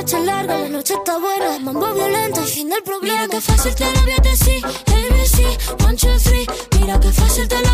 noche es larga, la noche está buena. Mambo violento, el fin del problema. Mira que fácil te lo voy a decir. ABC, one, two, three. Mira que fácil te lo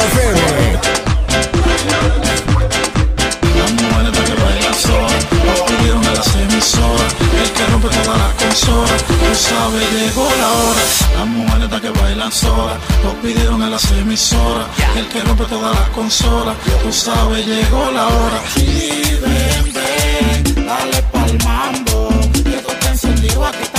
Las mujeres que bailan sola los pidieron a las ofende. el que rompe toda la consola. Tú sabes, llegó la hora. Las mujeres que bailan sola, lo pidieron a las emisoras. El que rompe toda la consola. Tú sabes, llegó la hora. Y ven, ven, dale palmando. Que tú te encendido aquí.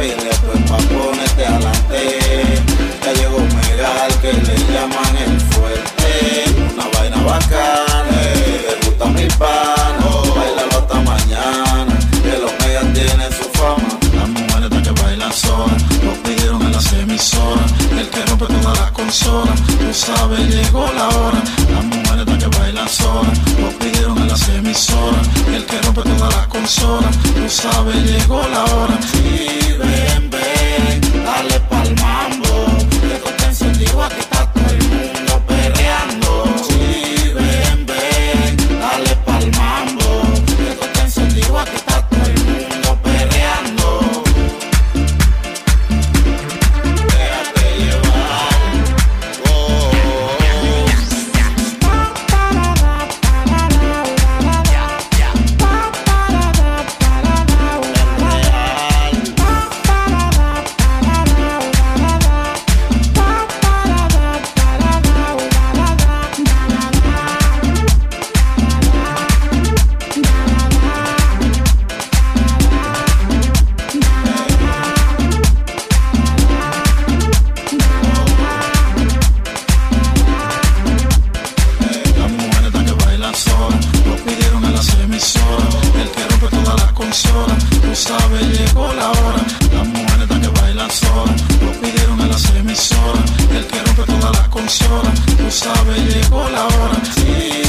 way. consola. Tú sabes, llegó la hora. Y ven, ven, dale pa'l mambo. Que te encendido aquí está emisora, el que rompe todas las consolas, tú sabes, llegó la hora. Sí.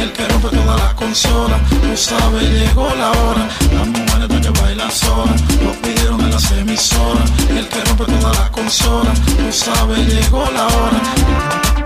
El que rompe todas las consolas, tú sabes, llegó la hora. Las mujeres de que bailan sola, lo pidieron en las emisoras. El que rompe todas las consolas, tú sabes, llegó la hora.